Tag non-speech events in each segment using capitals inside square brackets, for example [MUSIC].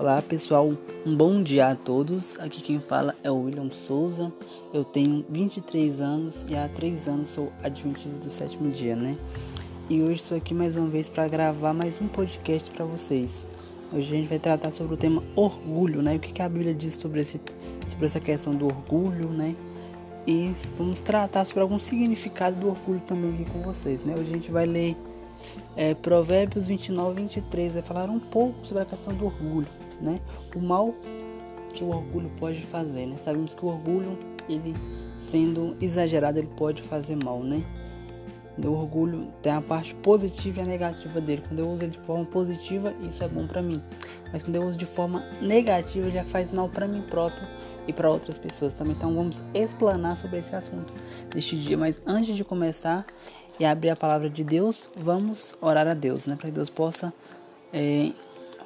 Olá pessoal, um bom dia a todos. Aqui quem fala é o William Souza. Eu tenho 23 anos e há 3 anos sou adventista do sétimo dia, né? E hoje estou aqui mais uma vez para gravar mais um podcast para vocês. Hoje a gente vai tratar sobre o tema orgulho, né? O que, a Bíblia diz sobre, esse, sobre essa questão do orgulho, né? E vamos tratar sobre algum significado do orgulho também aqui com vocês, né? Hoje a gente vai ler é, Provérbios 29 e 23, vai falar um pouco sobre a questão do orgulho né? O mal que o orgulho pode fazer, né? Sabemos que o orgulho, ele sendo exagerado, ele pode fazer mal, né? O orgulho tem a parte positiva e a negativa dele. Quando eu uso ele de forma positiva, isso é bom para mim. Mas quando eu uso de forma negativa, já faz mal para mim próprio e para outras pessoas também. Então vamos explanar sobre esse assunto neste dia. Mas antes de começar e abrir a palavra de Deus, vamos orar a Deus, né? Para que Deus possa é,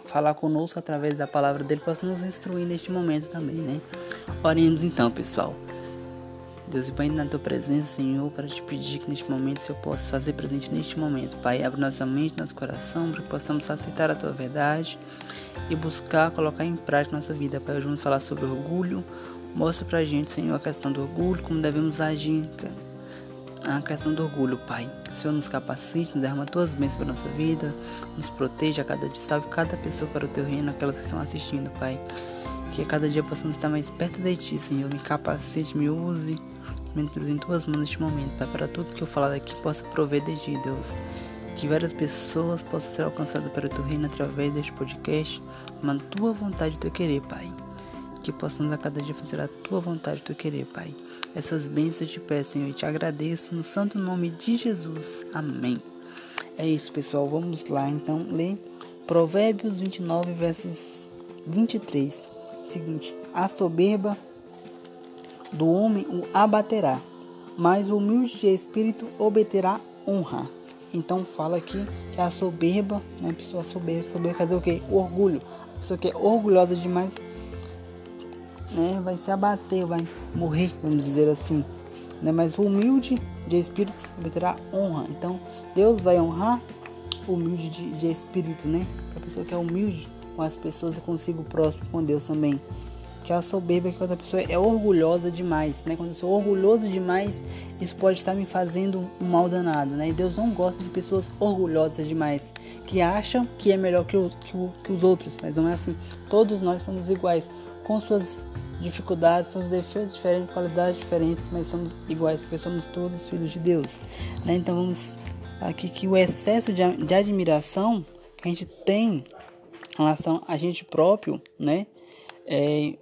falar conosco através da palavra dele, possa nos instruir neste momento também, né? Oremos então, pessoal. Deus, Pai, na tua presença, Senhor, para te pedir que neste momento o Senhor possa fazer presente neste momento. Pai, abre nossa mente, nosso coração, para que possamos aceitar a tua verdade e buscar colocar em prática nossa vida. Pai, hoje vamos falar sobre orgulho. Mostra pra gente, Senhor, a questão do orgulho, como devemos agir, a questão do orgulho, Pai. O Senhor nos capacite, nos derrama tuas bênçãos para nossa vida, nos proteja a cada dia, salve cada pessoa para o teu reino, aquelas que estão assistindo, Pai. Que a cada dia possamos estar mais perto de Ti, Senhor. Me capacite, me use, me introduza em tuas mãos neste momento, Pai, para tudo que eu falar aqui possa prover de Ti, Deus. Que várias pessoas possam ser alcançadas para o teu reino através deste podcast, uma tua vontade e teu querer, Pai que possamos a cada dia fazer a tua vontade, o teu querer, Pai. Essas bênçãos te peço, Senhor, e te agradeço no santo nome de Jesus. Amém. É isso, pessoal. Vamos lá então ler Provérbios 29, versos 23. Seguinte: A soberba do homem o abaterá, mas o humilde de espírito obterá honra. Então fala aqui que a soberba, né, pessoa soberba, soberba quer dizer o quê? Orgulho. A pessoa que é orgulhosa demais né, vai se abater, vai morrer, vamos dizer assim. Né? Mas o humilde de espírito terá honra. Então, Deus vai honrar o humilde de, de espírito, né? A pessoa que é humilde com as pessoas e consigo próximo com Deus também. Que a soberba é que outra pessoa é orgulhosa demais, né? Quando eu sou orgulhoso demais, isso pode estar me fazendo um mal danado, né? E Deus não gosta de pessoas orgulhosas demais, que acham que é melhor que, o, que, o, que os outros, mas não é assim. Todos nós somos iguais, com suas dificuldades, seus defeitos diferentes, qualidades diferentes, mas somos iguais porque somos todos filhos de Deus. Né? Então vamos aqui que o excesso de, de admiração que a gente tem em relação a gente próprio, né? É,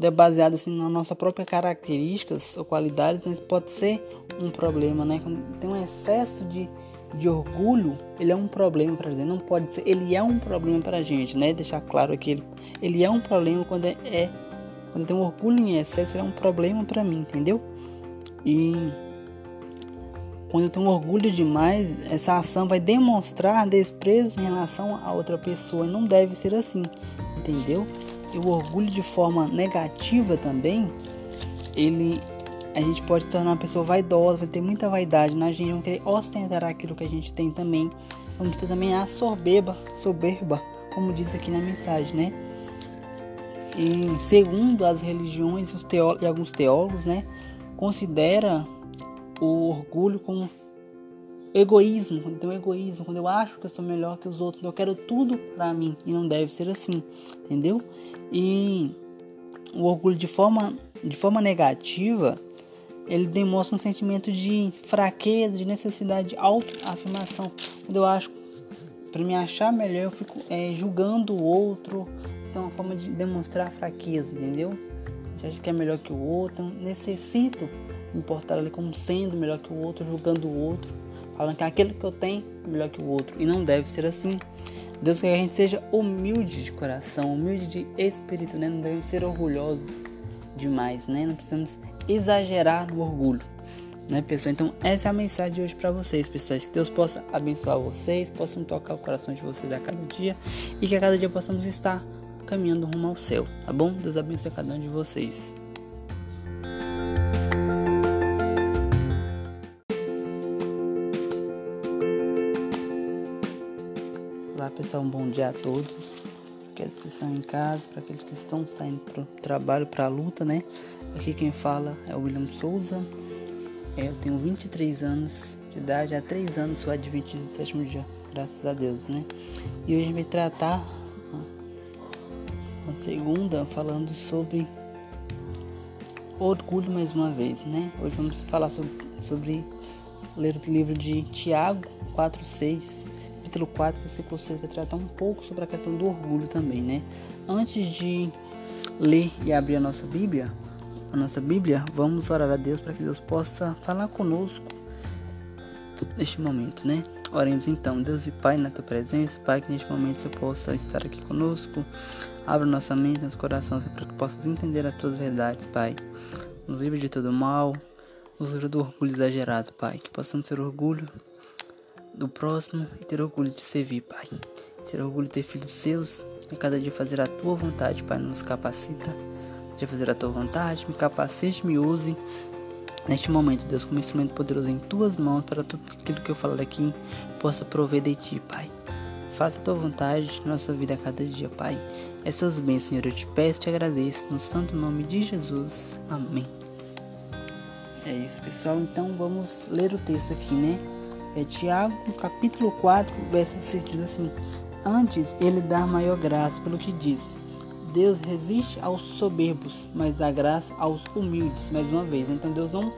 é baseado assim na nossa própria características ou qualidades, né? pode ser um problema, né? Quando tem um excesso de, de orgulho, ele é um problema para gente. Não pode ser, ele é um problema para a gente, né? Deixar claro aqui, ele, ele é um problema quando é, é quando eu tenho orgulho em excesso, é um problema para mim, entendeu? E quando eu tenho orgulho demais, essa ação vai demonstrar desprezo em relação a outra pessoa. E não deve ser assim, entendeu? E o orgulho de forma negativa também, ele a gente pode se tornar uma pessoa vaidosa, vai ter muita vaidade na gente, vamos querer ostentar aquilo que a gente tem também. Vamos ter também a soberba, soberba, como diz aqui na mensagem, né? E segundo as religiões e alguns teólogos, né, considera o orgulho como egoísmo, um egoísmo, quando eu acho que eu sou melhor que os outros, eu quero tudo para mim e não deve ser assim, entendeu? E o orgulho de forma de forma negativa, ele demonstra um sentimento de fraqueza, de necessidade de autoafirmação. Quando eu acho para me achar melhor, eu fico é, julgando o outro, isso é uma forma de demonstrar fraqueza, entendeu? A gente acha que é melhor que o outro, então necessito me portar ali como sendo melhor que o outro, julgando o outro, falando que aquele que eu tenho é melhor que o outro. E não deve ser assim. Deus quer que a gente seja humilde de coração, humilde de espírito, né? Não devemos ser orgulhosos demais, né? Não precisamos exagerar no orgulho, né, pessoal? Então, essa é a mensagem de hoje para vocês, pessoas. Que Deus possa abençoar vocês, possam tocar o coração de vocês a cada dia e que a cada dia possamos estar caminhando rumo ao céu, tá bom? Deus abençoe cada um de vocês. Olá pessoal, um bom dia a todos. aqueles que estão em casa, para aqueles que estão saindo para o trabalho, para a luta, né? Aqui quem fala é o William Souza. É, eu tenho 23 anos de idade, há 3 anos sou adventista do sétimo dia, graças a Deus, né? E hoje vai tratar a segunda falando sobre orgulho mais uma vez, né? Hoje vamos falar sobre, sobre ler o livro de Tiago 4, 6 capítulo 4, versículo 6 vai tratar um pouco sobre a questão do orgulho também, né? Antes de ler e abrir a nossa Bíblia, a nossa Bíblia, vamos orar a Deus para que Deus possa falar conosco neste momento, né? Oremos então, Deus e Pai, na tua presença, Pai, que neste momento você possa estar aqui conosco. Abra nossa mente, nosso coração, para que possamos entender as tuas verdades, Pai. Nos livre de todo mal, nos livre do orgulho exagerado, Pai. Que possamos ter orgulho do próximo e ter orgulho de servir, Pai. Ter orgulho de ter filhos seus e cada dia fazer a tua vontade, Pai. Nos capacita de fazer a tua vontade, me capacite, me use neste momento, Deus, como instrumento poderoso em tuas mãos para tudo aquilo que eu falar aqui possa prover de ti, Pai. Faça a tua vontade na nossa vida a cada dia, Pai. Essas bênçãos, Senhor, eu te peço e te agradeço no santo nome de Jesus. Amém. É isso, pessoal. Então vamos ler o texto aqui, né? É Tiago, capítulo 4, verso 6 diz assim: Antes ele dá maior graça pelo que diz. Deus resiste aos soberbos, mas dá graça aos humildes. Mais uma vez, então Deus não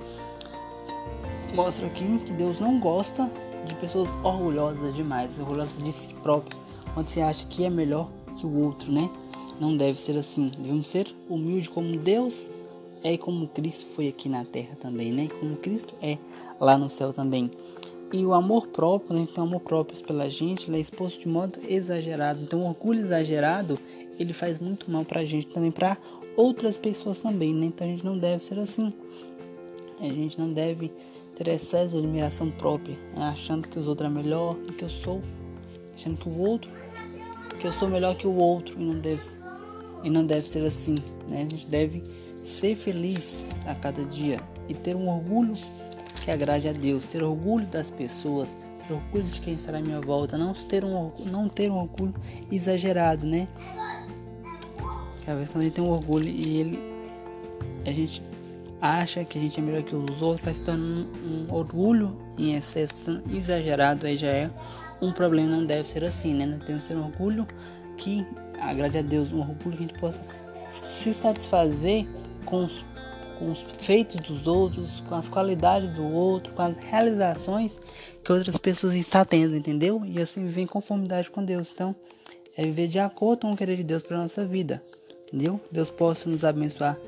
mostra aqui que Deus não gosta de pessoas orgulhosas demais, orgulhosas de si próprio, onde você acha que é melhor que o outro, né? Não deve ser assim. Devemos ser humildes como Deus é e como Cristo foi aqui na terra também, né? Como Cristo é lá no céu também. E o amor próprio, né? Então, o amor próprio pela gente, ele é exposto de modo exagerado. Então, o orgulho exagerado, ele faz muito mal pra gente, também para outras pessoas também, né? Então, a gente não deve ser assim. A gente não deve ter excesso de admiração própria, né? achando que os outros é melhor do que eu sou, achando que o outro, que eu sou melhor que o outro e não deve, e não deve ser assim, né? A gente deve ser feliz a cada dia e ter um orgulho que agrade a Deus, ter orgulho das pessoas, ter orgulho de quem estará à minha volta, não ter um, não ter um orgulho exagerado, né? Que às vezes quando a gente tem um orgulho e ele a gente acha que a gente é melhor que os outros, vai se tornando um, um orgulho em excesso exagerado, aí já é um problema, não deve ser assim, né? Temos que ser um orgulho que agrade a Deus, um orgulho que a gente possa se satisfazer com os com os feitos dos outros, com as qualidades do outro, com as realizações que outras pessoas estão tendo, entendeu? E assim viver em conformidade com Deus. Então, é viver de acordo com o querer de Deus para nossa vida, entendeu? Deus possa nos abençoar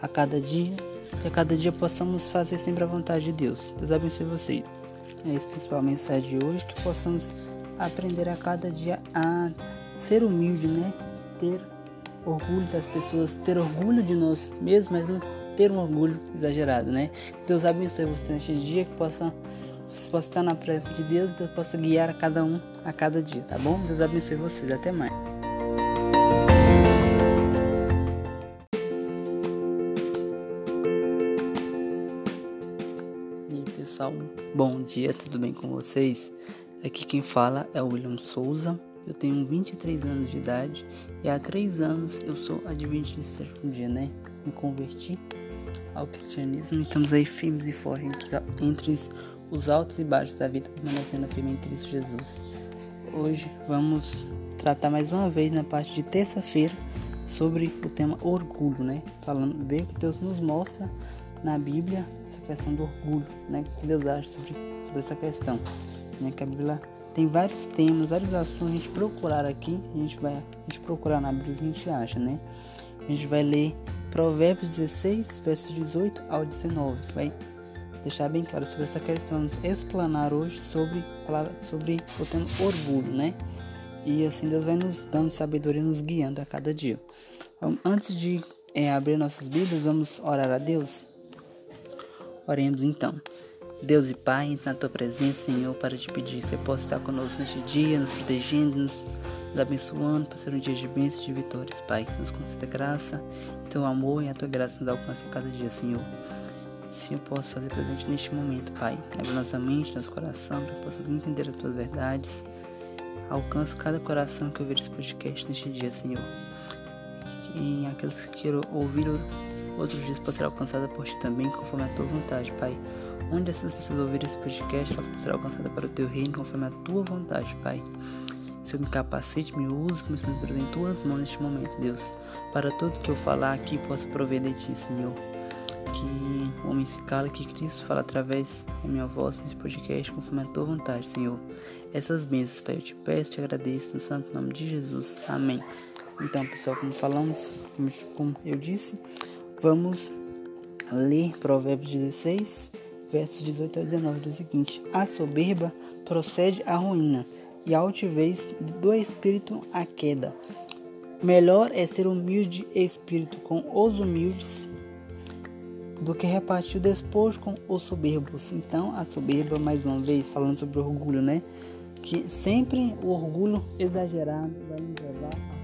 a cada dia, que a cada dia possamos fazer sempre a vontade de Deus. Deus abençoe vocês. É esse pessoal mensagem de hoje, que possamos aprender a cada dia a ser humilde, né? Ter orgulho das pessoas, ter orgulho de nós mesmos, mas não ter um orgulho exagerado, né? Deus abençoe você neste dia, que possa, vocês possam estar na presença de Deus, Deus possa guiar a cada um a cada dia, tá bom? Deus abençoe vocês, até mais. Bom dia, tudo bem com vocês? Aqui quem fala é William Souza. Eu tenho 23 anos de idade e há 3 anos eu sou adventista um dia, né? Me converti ao cristianismo e estamos aí firmes e fortes entre os altos e baixos da vida, permanecendo firme em Cristo Jesus. Hoje vamos tratar mais uma vez na parte de terça-feira sobre o tema orgulho, né? Falando, ver o que Deus nos mostra na Bíblia essa questão do orgulho, né? Que Deus acha sobre, sobre essa questão, né? Que a Bíblia tem vários temas, vários assuntos a gente procurar aqui, a gente vai a gente procurar na Bíblia a gente acha, né? A gente vai ler Provérbios 16, versos 18 ao 19. Vai deixar bem claro sobre essa questão. Vamos explanar hoje sobre, sobre o tema orgulho, né? E assim Deus vai nos dando sabedoria, nos guiando a cada dia. Então, antes de é, abrir nossas Bíblias, vamos orar a Deus. Oremos então. Deus e Pai, na tua presença, Senhor, para te pedir que você possa estar conosco neste dia, nos protegendo, nos, nos abençoando, para ser um dia de bênçãos e de vitórias, Pai. Que nos conceda graça, teu amor e a tua graça nos alcance a cada dia, Senhor. Eu posso fazer presente neste momento, Pai. Abre nossa mente, nosso coração, para que possamos entender as tuas verdades. alcance cada coração que ouvir esse podcast neste dia, Senhor. E aqueles que queiram ouvir outros dias possam ser alcançados por Ti também, conforme a Tua vontade, Pai. Onde essas pessoas ouvirem esse podcast, possam ser alcançadas para o Teu reino, conforme a Tua vontade, Pai. Senhor, me capacite, me use como Espírito em Tuas mãos neste momento, Deus. Para tudo que eu falar aqui possa prover de Ti, Senhor que o homem se cala, que Cristo fala através da minha voz nesse podcast, conforme a tua vontade, Senhor. Essas bênçãos, Pai, eu te peço, te agradeço, no santo nome de Jesus. Amém. Então, pessoal, como falamos, como eu disse, vamos ler Provérbios 16, versos 18 a 19, do seguinte: A soberba procede à ruína, e a altivez do espírito à queda. Melhor é ser humilde espírito com os humildes do que repartir o despojo com os soberbos. Então, a soberba, mais uma vez, falando sobre orgulho, né? Que sempre o orgulho exagerado vai nos levar a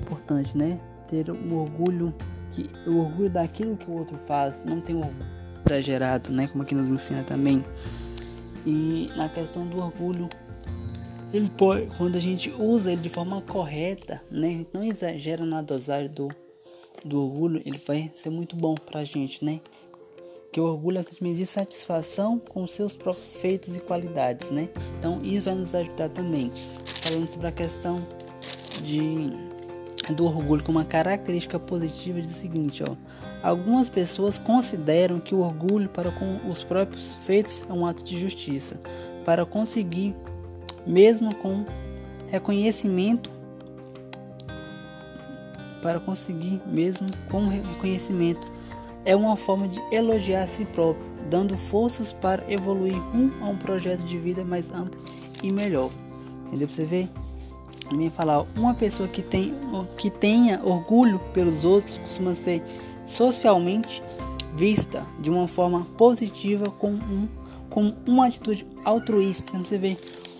importante, né? Ter o orgulho que o orgulho daquilo que o outro faz, não tem orgulho exagerado, né? Como aqui nos ensina também. E na questão do orgulho, ele pode, quando a gente usa ele de forma correta, né? Não exagera na dosagem do, do orgulho, ele vai ser muito bom pra gente, né? Que o orgulho um sentimento de satisfação com seus próprios feitos e qualidades, né? Então isso vai nos ajudar também. Falando sobre a questão de do orgulho como uma característica positiva diz o seguinte, ó. Algumas pessoas consideram que o orgulho para com os próprios feitos é um ato de justiça, para conseguir mesmo com reconhecimento para conseguir mesmo com reconhecimento é uma forma de elogiar a si próprio, dando forças para evoluir um a um projeto de vida mais amplo e melhor. Entendeu? Pra você ver? também falar uma pessoa que tem que tenha orgulho pelos outros costuma ser socialmente vista de uma forma positiva com um com uma atitude altruísta. Você vê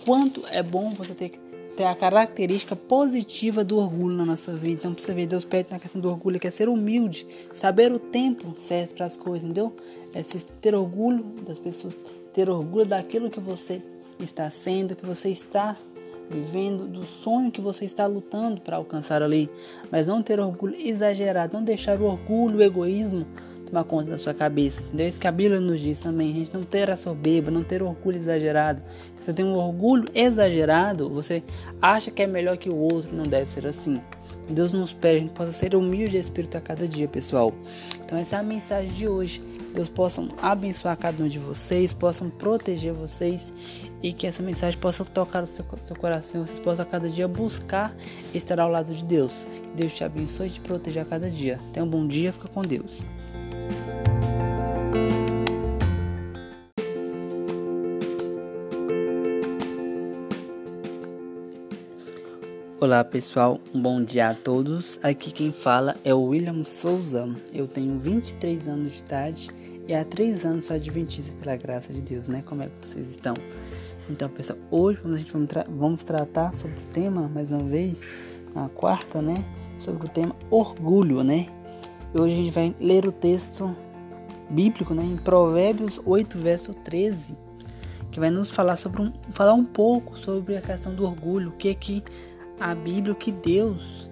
quanto é bom você ter ter a característica positiva do orgulho na nossa vida. Então você vê Deus pede na questão do orgulho que é ser humilde, saber o tempo certo para as coisas, entendeu? É ter orgulho das pessoas, ter orgulho daquilo que você está sendo, que você está vivendo do sonho que você está lutando para alcançar ali, mas não ter orgulho exagerado, não deixar o orgulho, o egoísmo tomar conta da sua cabeça. Entendeu? Isso que a Bíblia nos diz também, a gente não ter a soberba, não ter orgulho exagerado. Se você tem um orgulho exagerado, você acha que é melhor que o outro, não deve ser assim. Deus nos pede a gente possa ser humilde de espírito a cada dia, pessoal. Então essa é a mensagem de hoje. Deus possa abençoar cada um de vocês, possam proteger vocês e que essa mensagem possa tocar o seu, seu coração. Vocês possam a cada dia buscar estar ao lado de Deus. Deus te abençoe e te proteja a cada dia. Tenha um bom dia, fica com Deus. Olá pessoal, um bom dia a todos. Aqui quem fala é o William Souza. Eu tenho 23 anos de idade e há 3 anos sou adventista pela graça de Deus, né? Como é que vocês estão? Então pessoal, hoje a gente vamos, tra vamos tratar sobre o tema, mais uma vez, na quarta, né? Sobre o tema orgulho, né? E hoje a gente vai ler o texto bíblico, né? Em Provérbios 8, verso 13, que vai nos falar sobre um, falar um pouco sobre a questão do orgulho, o que é que a Bíblia o que Deus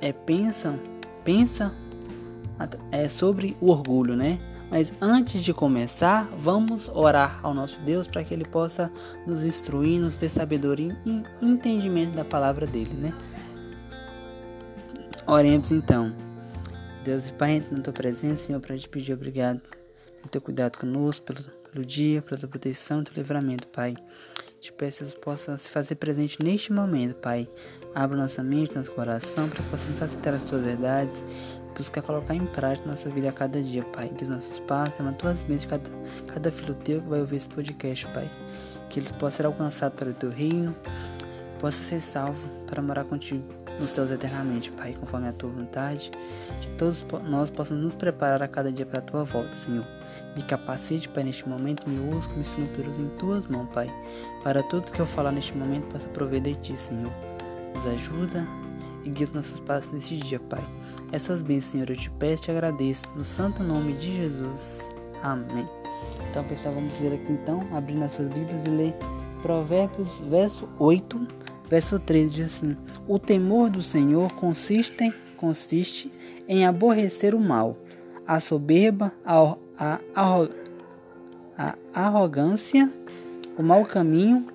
é, pensa, pensa é, sobre o orgulho, né? Mas antes de começar, vamos orar ao nosso Deus para que Ele possa nos instruir, nos ter sabedoria e entendimento da palavra dele, né? Oremos então. Deus e Pai, entra na tua presença, Senhor, para te pedir obrigado pelo teu cuidado conosco, pelo, pelo dia, pela tua proteção e teu livramento, Pai. Te peço que possa se fazer presente neste momento, Pai. Abra nossa mente, nosso coração, para que possamos aceitar as tuas verdades e buscar colocar em prática nossa vida a cada dia, Pai. Que os nossos pais tenham as tuas bênçãos, cada, cada filho teu que vai ouvir esse podcast, Pai. Que eles possam ser alcançados para o teu reino, possa ser salvo para morar contigo nos céus eternamente, Pai, conforme a tua vontade, que todos nós possamos nos preparar a cada dia para a tua volta, Senhor. Me capacite, Pai, neste momento, me uso como instrumento em tuas mãos, Pai, para tudo que eu falar neste momento possa prover de ti, Senhor. Nos ajuda e guia os nossos passos neste dia, Pai. Essas bênçãos, Senhor, eu te peço e te agradeço, no santo nome de Jesus. Amém. Então, pessoal, vamos ler aqui então, abrir nossas Bíblias e ler Provérbios, verso 8, verso 13, diz assim: O temor do Senhor consiste, consiste em aborrecer o mal, a soberba, a, a, a, a arrogância, o mau caminho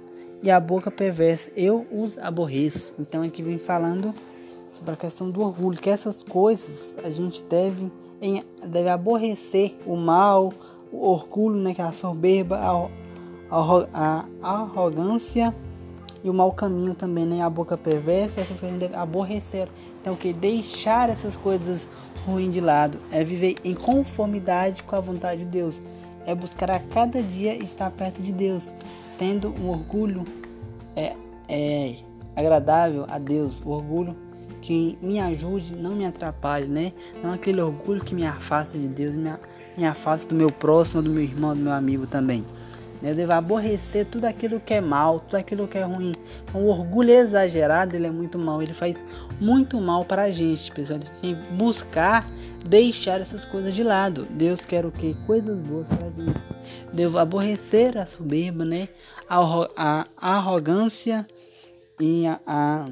e a boca perversa. Eu os aborreço. Então, aqui vem falando sobre a questão do orgulho, que essas coisas a gente deve, deve aborrecer o mal, o orgulho, né, que é a soberba, a, a, a arrogância e o mau caminho também, né, a boca perversa, essas coisas a aborrecer. Então, que deixar essas coisas ruins de lado é viver em conformidade com a vontade de Deus, é buscar a cada dia estar perto de Deus, tendo um orgulho é, é agradável a Deus, o orgulho que me ajude, não me atrapalhe, né? Não aquele orgulho que me afasta de Deus, me, me afasta do meu próximo, do meu irmão, do meu amigo também. Né? Eu devo aborrecer tudo aquilo que é mal, tudo aquilo que é ruim. Então, o orgulho exagerado, ele é muito mal, ele faz muito mal para a gente, pessoal. A gente tem que buscar deixar essas coisas de lado. Deus quer o que? Coisas boas para a gente. Devo aborrecer a soberba, né? A, a arrogância e a, a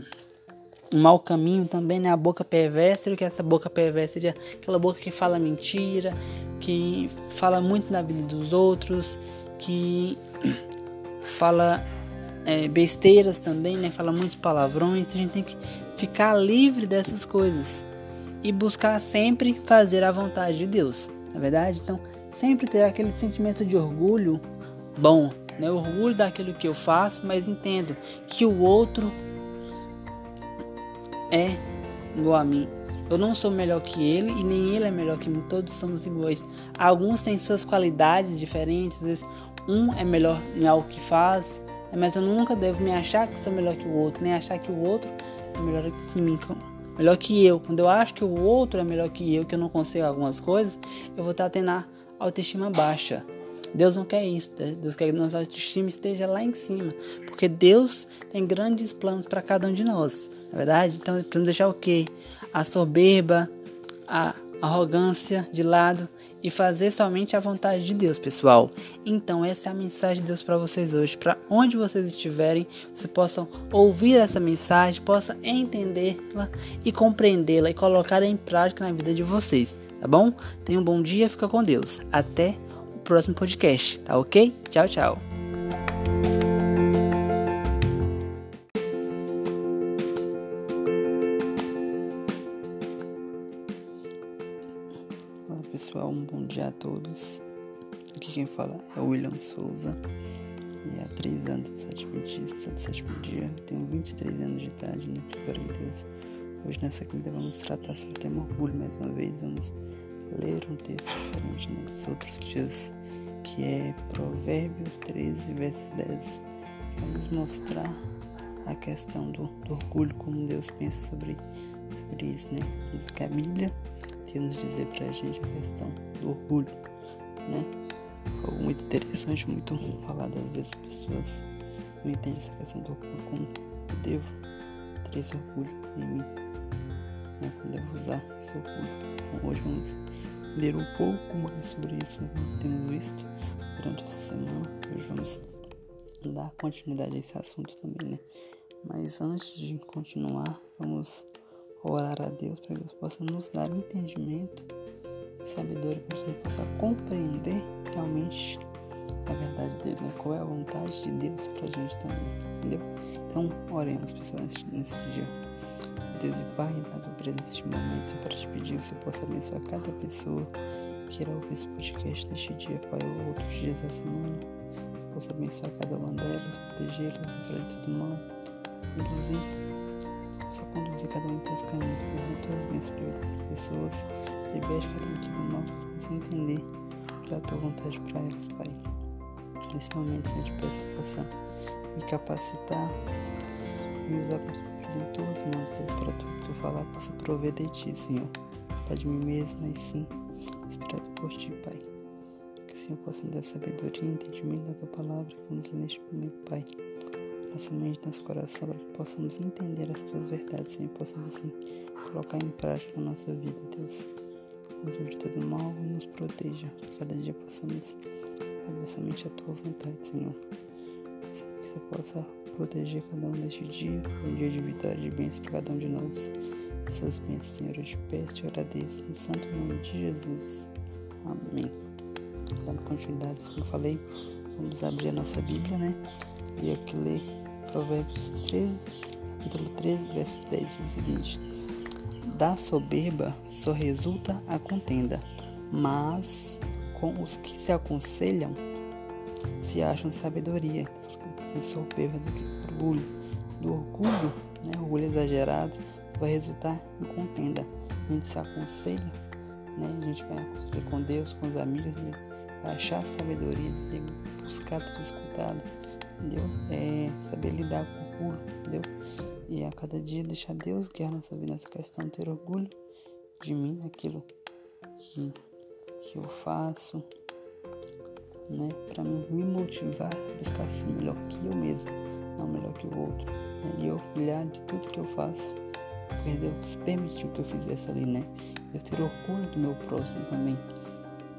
mau caminho também, né? A boca perversa, o que é essa boca perversa? Seria aquela boca que fala mentira, que fala muito na vida dos outros, que fala é, besteiras também, né? Fala muitos palavrões. Então a gente tem que ficar livre dessas coisas e buscar sempre fazer a vontade de Deus, na é verdade? Então, sempre ter aquele sentimento de orgulho bom, né? Orgulho daquilo que eu faço, mas entendo que o outro é igual a mim. Eu não sou melhor que ele e nem ele é melhor que mim. Todos somos iguais. Alguns têm suas qualidades diferentes. Às vezes um é melhor em algo que faz, mas eu nunca devo me achar que sou melhor que o outro, nem achar que o outro é melhor que mim, melhor que eu. Quando eu acho que o outro é melhor que eu, que eu não consigo algumas coisas, eu vou estar tendo a autoestima baixa. Deus não quer isso, né? Deus quer que nossa autoestima esteja lá em cima, porque Deus tem grandes planos para cada um de nós, na é verdade? Então, precisamos deixar o quê? A soberba, a arrogância de lado e fazer somente a vontade de Deus, pessoal. Então, essa é a mensagem de Deus para vocês hoje, para onde vocês estiverem, vocês possam ouvir essa mensagem, possam entendê-la e compreendê-la e colocá-la em prática na vida de vocês, tá bom? Tenham um bom dia, fica com Deus. Até próximo podcast, tá ok? Tchau, tchau. É William Souza e há três anos adventista do sétimo dia. Tenho 23 anos de idade, né? Glória a Deus. Hoje nessa quinta vamos tratar sobre o tema orgulho mais uma vez. Vamos ler um texto diferente né, dos outros dias que é Provérbios 13, verso 10. Vamos mostrar a questão do, do, orgulho, como Deus pensa sobre, sobre isso, né? O que a Bíblia tem nos dizer pra gente a questão do orgulho, né? Algo muito interessante, muito falado às vezes as pessoas não entendem essa questão do orgulho, como eu devo ter esse orgulho em mim, né? Como devo usar esse orgulho. Então hoje vamos entender um pouco mais sobre isso, né? temos visto durante essa semana. Hoje vamos dar continuidade a esse assunto também, né? Mas antes de continuar, vamos orar a Deus para que Deus possa nos dar entendimento sabedoria para que a possa compreender realmente a verdade dele, né? Qual é a vontade de Deus para a gente também, entendeu? Então, oremos, pessoal, nesse dia. Deus e Pai, na tua presença neste momento, Senhor, para te pedir que Senhor possa abençoar cada pessoa que irá ouvir esse podcast neste dia, Pai, ou outros dias da semana. Que possa abençoar cada uma delas, protegê-las, livrar de todo mal, conduzir, só conduzir cada um em teus caminhos, pedir tuas bênçãos para dessas pessoas, liberte cada um de mal, que possam entender a tua vontade para elas, Pai. Nesse momento, Senhor, te peço que possa me capacitar me usar como em tuas mãos, Deus, para tudo que eu falar possa prover de ti, Senhor. Pai de mim mesmo, mas sim, inspirado por ti, Pai. Que o Senhor possa me dar sabedoria e entendimento da tua palavra que vamos ler neste momento, Pai. Nossa mente, nosso coração, para que possamos entender as tuas verdades, Senhor, possamos assim colocar em prática na nossa vida, Deus. Nos livre de todo mal e nos proteja. Que cada dia possamos fazer somente a tua vontade, Senhor. Que você possa proteger cada um neste dia, um dia de vitória e de bênção para cada um de nós. Essas bênçãos, Senhor, eu te peço, te agradeço, no santo nome de Jesus. Amém. Dando continuidade, como eu falei, vamos abrir a nossa Bíblia, né? E aqui ler Provérbios 13, capítulo 13, versos 10 e seguinte. Da soberba só resulta a contenda, mas com os que se aconselham se acham sabedoria. Se soberba do que orgulho. Do orgulho, né, orgulho exagerado, vai resultar em contenda. A gente se aconselha, né, a gente vai aconselhar com Deus, com os amigos, vai achar sabedoria, buscar ter escutado, entendeu? É saber lidar com o orgulho, entendeu? E a cada dia deixar Deus guiar nossa vida nessa questão, ter orgulho de mim, aquilo que, que eu faço, né? Para me motivar a buscar ser melhor que eu mesmo, não melhor que o outro. Né? E orgulhar de tudo que eu faço, porque Deus permitiu que eu fizesse ali, né? Eu ter orgulho do meu próximo também.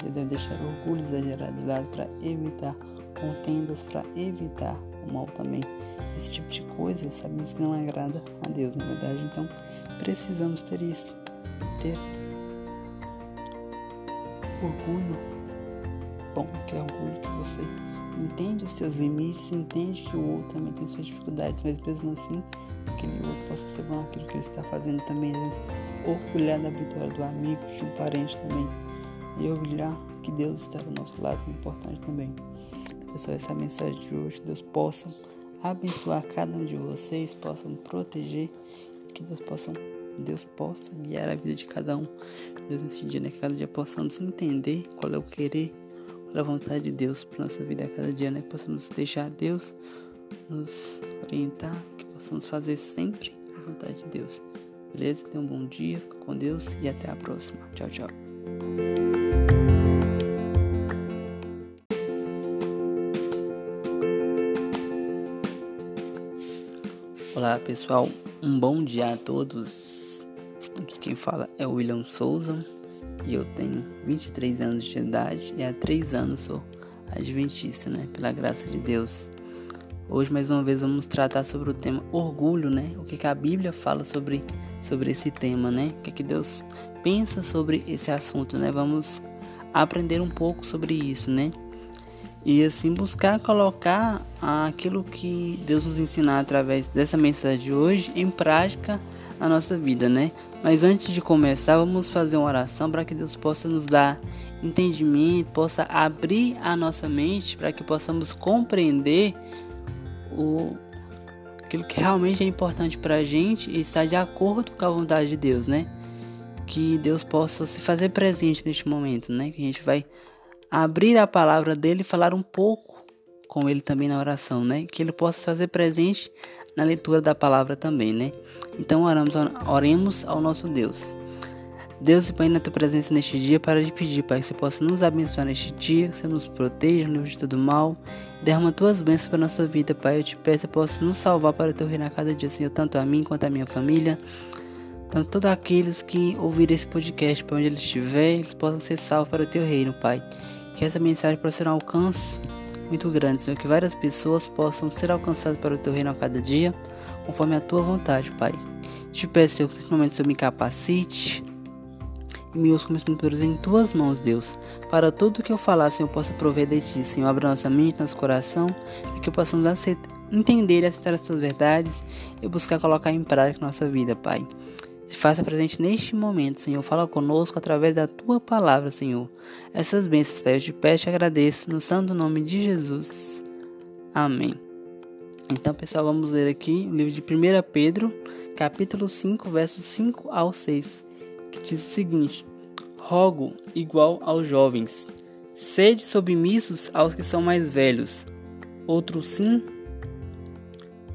Eu devo deixar orgulho exagerado de lado para evitar contendas, para evitar mal também esse tipo de coisa, sabemos que não agrada a Deus, na verdade. Então, precisamos ter isso, ter orgulho. Bom, que é orgulho que você entende os seus limites, entende que o outro também tem suas dificuldades, mas mesmo assim, aquele outro possa ser bom aquilo que ele está fazendo também. Orgulhar da vitória do amigo, de um parente também. E orgulhar que Deus está do nosso lado, é importante também. Pessoal, essa mensagem de hoje. Deus possa abençoar cada um de vocês, possam proteger, que Deus possa, Deus possa guiar a vida de cada um. Deus nesse dia, né? Que cada dia possamos entender qual é o querer, qual é a vontade de Deus para nossa vida a cada dia, né? Que possamos deixar Deus nos orientar, que possamos fazer sempre a vontade de Deus. Beleza? Tenha um bom dia, fica com Deus e até a próxima. Tchau, tchau. Olá pessoal, um bom dia a todos. Aqui quem fala é o William Souza e eu tenho 23 anos de idade e há 3 anos sou adventista, né? Pela graça de Deus. Hoje mais uma vez vamos tratar sobre o tema orgulho, né? O que, que a Bíblia fala sobre, sobre esse tema, né? O que, que Deus pensa sobre esse assunto, né? Vamos aprender um pouco sobre isso, né? E assim buscar colocar aquilo que Deus nos ensinar através dessa mensagem de hoje em prática na nossa vida, né? Mas antes de começar, vamos fazer uma oração para que Deus possa nos dar entendimento, possa abrir a nossa mente para que possamos compreender o aquilo que realmente é importante para a gente e estar de acordo com a vontade de Deus, né? Que Deus possa se fazer presente neste momento, né? Que a gente vai abrir a palavra dele e falar um pouco com ele também na oração, né? Que ele possa fazer presente na leitura da palavra também, né? Então oramos, oremos ao nosso Deus. Deus e Pai, na tua presença neste dia, para te pedir, Pai, que você possa nos abençoar neste dia, que você nos proteja, nos de todo mal, derrama tuas bênçãos para a nossa vida, Pai. Eu te peço que possa nos salvar para o teu reino a cada dia, Senhor, tanto a mim quanto a minha família, tanto todos aqueles que ouvirem esse podcast, para onde eles estiverem, eles possam ser salvos para o teu reino, Pai. Que essa mensagem possa ter um alcance muito grande, Senhor. Que várias pessoas possam ser alcançadas para o teu reino a cada dia, conforme a tua vontade, Pai. Te peço, Senhor, que nesse momento o Senhor me capacite e me use como instrumento em tuas mãos, Deus. Para tudo que eu falar, Senhor, possa prover de ti, Senhor. Abra nossa mente, nosso coração, para que possamos aceitar, entender e aceitar as tuas verdades e buscar colocar em prática nossa vida, Pai. Se faça presente neste momento, Senhor. Fala conosco através da tua palavra, Senhor. Essas bênçãos, Pai, eu te peço e agradeço no santo nome de Jesus. Amém. Então, pessoal, vamos ler aqui o livro de 1 Pedro, capítulo 5, versos 5 ao 6, que diz o seguinte: Rogo igual aos jovens, sede submissos aos que são mais velhos. Outro sim,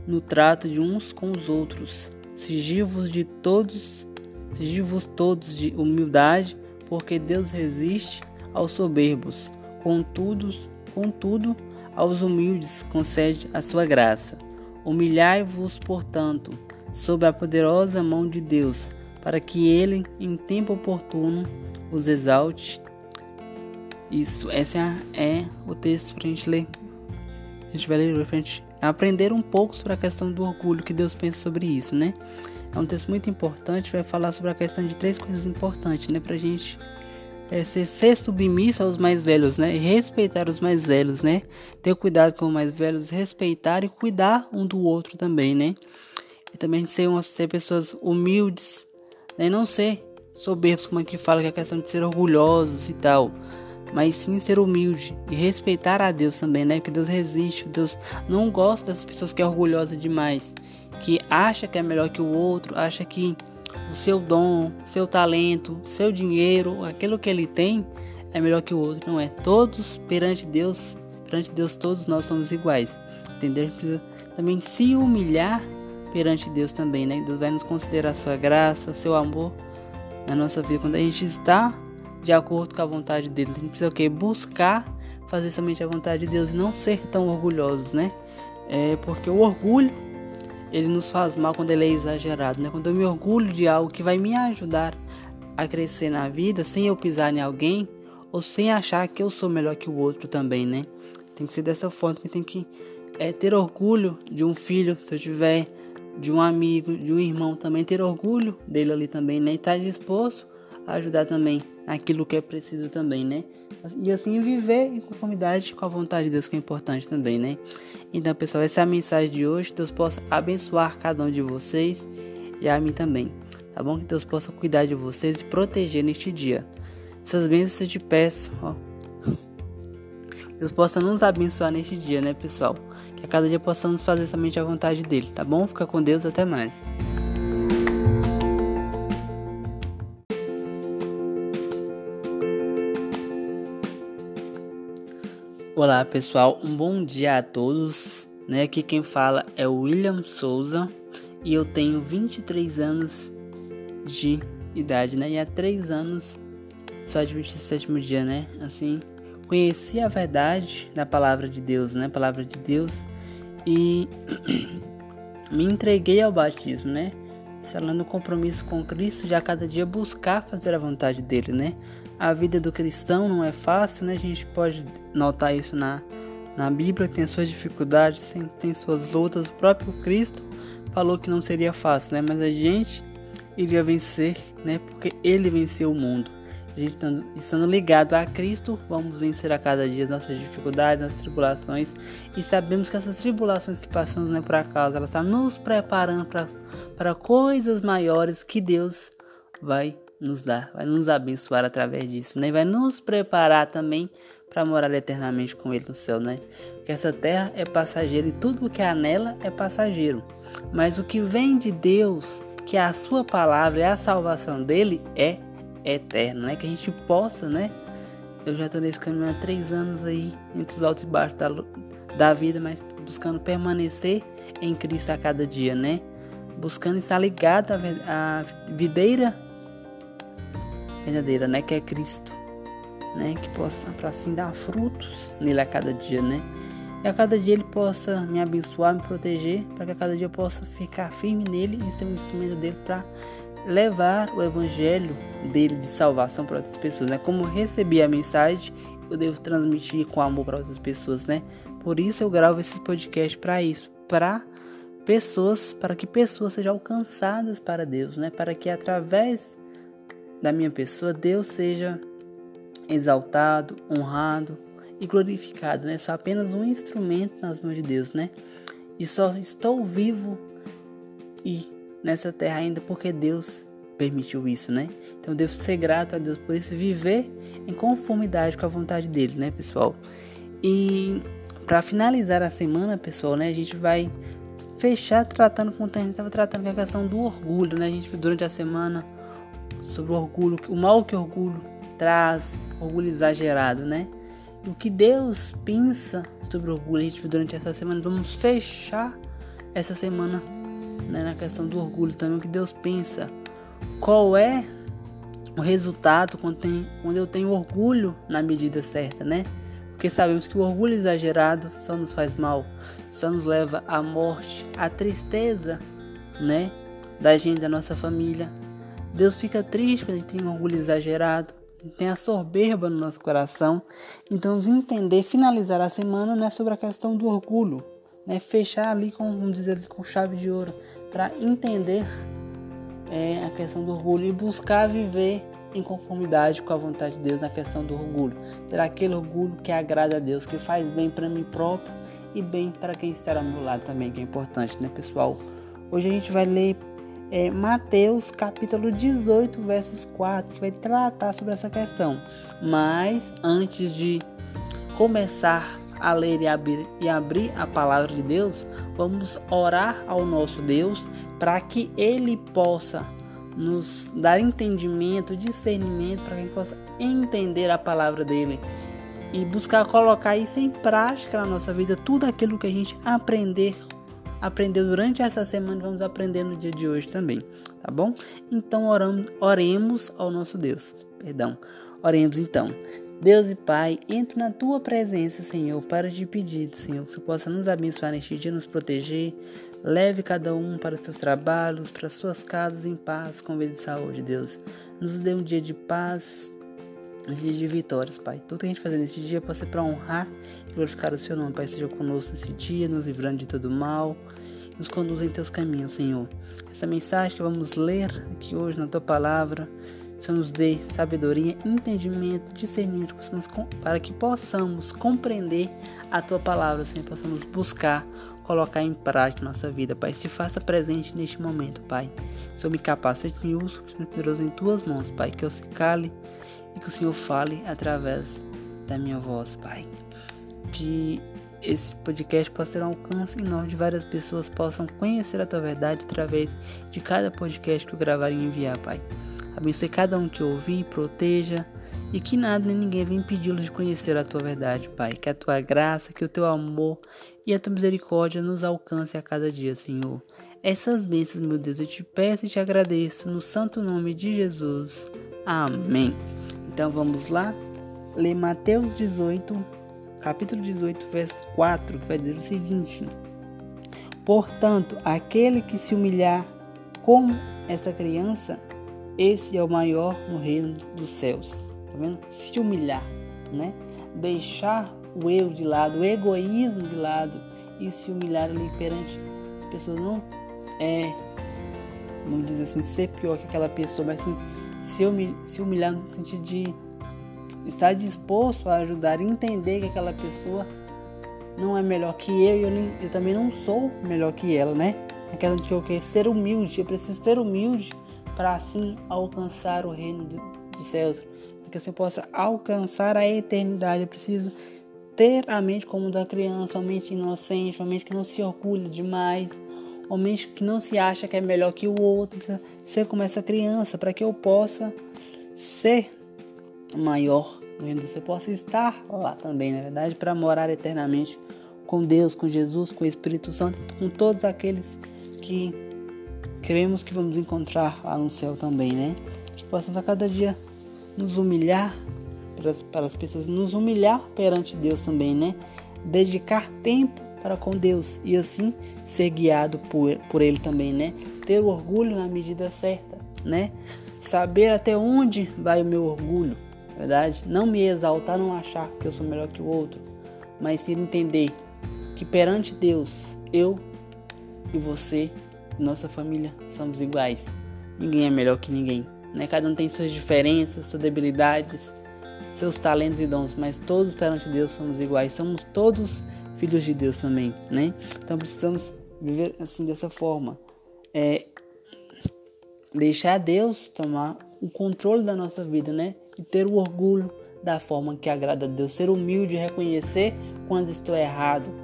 no trato de uns com os outros. Sigivos de todos, sigivos todos de humildade, porque Deus resiste aos soberbos. Contudo, contudo, aos humildes concede a sua graça. Humilhai-vos, portanto, sob a poderosa mão de Deus, para que ele, em tempo oportuno, os exalte. Isso, esse é, é o texto para a gente ler. A gente vai ler para a gente aprender um pouco sobre a questão do orgulho que Deus pensa sobre isso, né? É um texto muito importante, vai falar sobre a questão de três coisas importantes, né, pra gente é ser, ser submisso aos mais velhos, né? E respeitar os mais velhos, né? Ter cuidado com os mais velhos, respeitar e cuidar um do outro também, né? E também ser, uma, ser pessoas humildes, né? Não ser soberbos, como é que fala, que é a questão de ser orgulhosos e tal. Mas sim ser humilde e respeitar a Deus também, né? Porque Deus resiste, Deus não gosta das pessoas que é orgulhosa demais, que acha que é melhor que o outro, acha que o seu dom, seu talento, seu dinheiro, aquilo que ele tem é melhor que o outro, não é? Todos perante Deus, perante Deus todos nós somos iguais. Entender? Precisa também se humilhar perante Deus também, né? Deus vai nos considerar sua graça, seu amor na nossa vida quando a gente está de acordo com a vontade dele. A gente precisa o quê? Buscar fazer somente a vontade de Deus e não ser tão orgulhosos, né? É porque o orgulho ele nos faz mal quando ele é exagerado, né? Quando eu me orgulho de algo que vai me ajudar a crescer na vida sem eu pisar em alguém ou sem achar que eu sou melhor que o outro também, né? Tem que ser dessa forma, que tem que é, ter orgulho de um filho, se eu tiver, de um amigo, de um irmão também, ter orgulho dele ali também, né? E estar tá disposto ajudar também aquilo que é preciso também, né? E assim viver em conformidade com a vontade de Deus, que é importante também, né? Então, pessoal, essa é a mensagem de hoje. Deus possa abençoar cada um de vocês e a mim também, tá bom? Que Deus possa cuidar de vocês e proteger neste dia. Essas bênçãos eu te peço, ó. Deus possa nos abençoar neste dia, né, pessoal? Que a cada dia possamos fazer somente a vontade dele, tá bom? Fica com Deus, até mais. Olá pessoal, um bom dia a todos. Né? Aqui quem fala é o William Souza e eu tenho 23 anos de idade, né? E há 3 anos adventista do sétimo dia, né? Assim, conheci a verdade da palavra de Deus, né? Palavra de Deus e [CLEARS THROAT] me entreguei ao batismo, né? Selando compromisso com Cristo de a cada dia buscar fazer a vontade dele, né? A vida do cristão não é fácil, né? A gente pode notar isso na, na Bíblia, tem suas dificuldades, tem suas lutas. O próprio Cristo falou que não seria fácil, né? Mas a gente iria vencer, né? Porque ele venceu o mundo. A gente estando, estando ligado a Cristo, vamos vencer a cada dia nossas dificuldades, nossas tribulações. E sabemos que essas tribulações que passamos não é por acaso, ela está nos preparando para coisas maiores que Deus vai nos dar, vai nos abençoar através disso, né? Vai nos preparar também para morar eternamente com Ele no céu, né? Porque essa terra é passageira e tudo o que há nela é passageiro. Mas o que vem de Deus, que é a Sua palavra, é a salvação dele, é eterno, né? Que a gente possa, né? Eu já estou nesse caminho há três anos aí, entre os altos e baixos da, da vida, mas buscando permanecer em Cristo a cada dia, né? Buscando estar ligado à videira verdadeira, né, que é Cristo, né, que possa para assim dar frutos nele a cada dia, né? E a cada dia ele possa me abençoar, me proteger, para que a cada dia eu possa ficar firme nele e ser um instrumento dele para levar o evangelho dele de salvação para outras pessoas, né? Como recebi a mensagem, eu devo transmitir com amor para outras pessoas, né? Por isso eu gravo esses podcasts para isso, para pessoas, para que pessoas sejam alcançadas para Deus, né? Para que através da minha pessoa, Deus seja exaltado, honrado e glorificado, né? Sou apenas um instrumento nas mãos de Deus, né? E só estou vivo e nessa terra ainda porque Deus permitiu isso, né? Então devo ser grato a Deus por isso, viver em conformidade com a vontade dele, né, pessoal? E para finalizar a semana, pessoal, né, a gente vai fechar tratando com o a gente estava tratando com a questão do orgulho, né? A gente durante a semana sobre o orgulho, o mal que o orgulho traz, orgulho exagerado, né? E o que Deus pensa sobre o orgulho, a gente durante essa semana vamos fechar essa semana né, na questão do orgulho também, o que Deus pensa. Qual é o resultado quando, tem, quando eu tenho orgulho na medida certa, né? Porque sabemos que o orgulho exagerado só nos faz mal, só nos leva à morte, à tristeza, né? Da gente, da nossa família. Deus fica triste quando a gente tem um orgulho exagerado, tem a soberba no nosso coração. Então, entender, finalizar a semana né, sobre a questão do orgulho, né? Fechar ali com, vamos dizer, com chave de ouro, para entender é, a questão do orgulho e buscar viver em conformidade com a vontade de Deus na questão do orgulho. Ter aquele orgulho que agrada a Deus, que faz bem para mim próprio e bem para quem está ao meu lado também, que é importante, né, pessoal? Hoje a gente vai ler é, Mateus capítulo 18, versos 4, que vai tratar sobre essa questão. Mas antes de começar a ler e abrir, e abrir a palavra de Deus, vamos orar ao nosso Deus para que Ele possa nos dar entendimento, discernimento, para que a gente possa entender a palavra dele e buscar colocar isso em prática na nossa vida, tudo aquilo que a gente aprender, aprendeu durante essa semana, vamos aprender no dia de hoje também, tá bom? Então oramos, oremos ao nosso Deus, perdão, oremos então. Deus e Pai, entro na tua presença, Senhor, para te pedir, Senhor, que você possa nos abençoar neste dia, nos proteger, Leve cada um para seus trabalhos, para suas casas em paz, com vida de saúde, Deus. Nos dê um dia de paz, um dia vitórias, Pai. Tudo que a gente fazer nesse dia possa ser para honrar e glorificar o Seu nome, Pai. Seja conosco nesse dia, nos livrando de todo mal. Nos conduza em Teus caminhos, Senhor. Essa mensagem que vamos ler aqui hoje na Tua palavra Senhor nos dê sabedoria, entendimento, discernimento para que possamos compreender a tua palavra, Senhor, possamos buscar, colocar em prática nossa vida, Pai. Se faça presente neste momento, Pai. Senhor, me capacite, me uso, poderoso em tuas mãos, Pai. Que eu se cale que o Senhor fale através da minha voz, Pai. Que esse podcast possa ter um alcance enorme de várias pessoas possam conhecer a tua verdade através de cada podcast que eu gravar e enviar, Pai. Abençoe cada um que ouvir, proteja e que nada nem ninguém venha impedi-los de conhecer a tua verdade, Pai. Que a tua graça, que o teu amor e a tua misericórdia nos alcance a cada dia, Senhor. Essas bênçãos, meu Deus, eu te peço e te agradeço no santo nome de Jesus. Amém. Então vamos lá ler Mateus 18, capítulo 18, verso 4, que vai dizer o seguinte: Portanto, aquele que se humilhar como essa criança esse é o maior no reino dos céus. Tá vendo? Se humilhar, né? Deixar o eu de lado, o egoísmo de lado e se humilhar ali perante as pessoas. Não é, vamos dizer assim, ser pior que aquela pessoa, mas assim, se, humilhar, se humilhar no sentido de estar disposto a ajudar, entender que aquela pessoa não é melhor que eu e eu, eu, também não sou melhor que ela, né? A questão de que eu quero ser humilde, eu preciso ser humilde para assim alcançar o reino dos céus, para que assim possa alcançar a eternidade. Eu preciso ter a mente como da criança, uma mente inocente, uma mente que não se orgulha demais, mente que não se acha que é melhor que o outro, ser como essa criança, para que eu possa ser maior no reino do céu, possa estar lá também, na verdade, para morar eternamente com Deus, com Jesus, com o Espírito Santo, com todos aqueles que Cremos que vamos encontrar lá no céu também, né? Que possamos a cada dia nos humilhar para as pessoas, nos humilhar perante Deus também, né? Dedicar tempo para com Deus e assim ser guiado por, por Ele também, né? Ter orgulho na medida certa, né? Saber até onde vai o meu orgulho, verdade? Não me exaltar, não achar que eu sou melhor que o outro, mas sim entender que perante Deus eu e você nossa família somos iguais. Ninguém é melhor que ninguém. Né? Cada um tem suas diferenças, suas debilidades, seus talentos e dons, mas todos perante Deus somos iguais. Somos todos filhos de Deus também, né? Então precisamos viver assim dessa forma. É, deixar Deus tomar o controle da nossa vida, né? E ter o orgulho da forma que agrada a Deus. Ser humilde reconhecer quando estou errado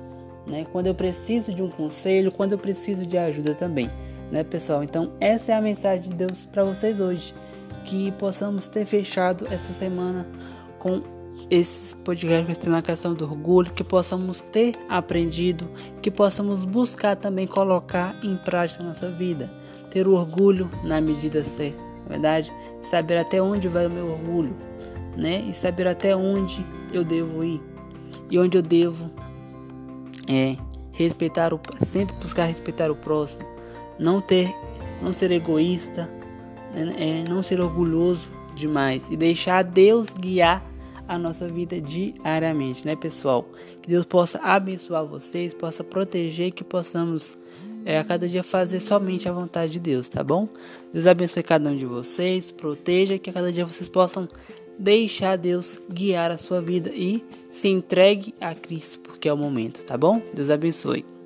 né? Quando eu preciso de um conselho, quando eu preciso de ajuda também, né, pessoal? Então, essa é a mensagem de Deus para vocês hoje, que possamos ter fechado essa semana com esses podcasts têm na questão do orgulho, que possamos ter aprendido, que possamos buscar também colocar em prática na nossa vida. Ter o orgulho na medida certa, na é verdade? Saber até onde vai o meu orgulho, né? E saber até onde eu devo ir e onde eu devo é, respeitar o sempre buscar respeitar o próximo, não ter, não ser egoísta, né? é, não ser orgulhoso demais e deixar Deus guiar a nossa vida diariamente, né, pessoal? Que Deus possa abençoar vocês, possa proteger, que possamos é, a cada dia fazer somente a vontade de Deus, tá bom? Deus abençoe cada um de vocês, proteja, que a cada dia vocês possam deixar Deus guiar a sua vida e se entregue a Cristo, porque é o momento, tá bom? Deus abençoe.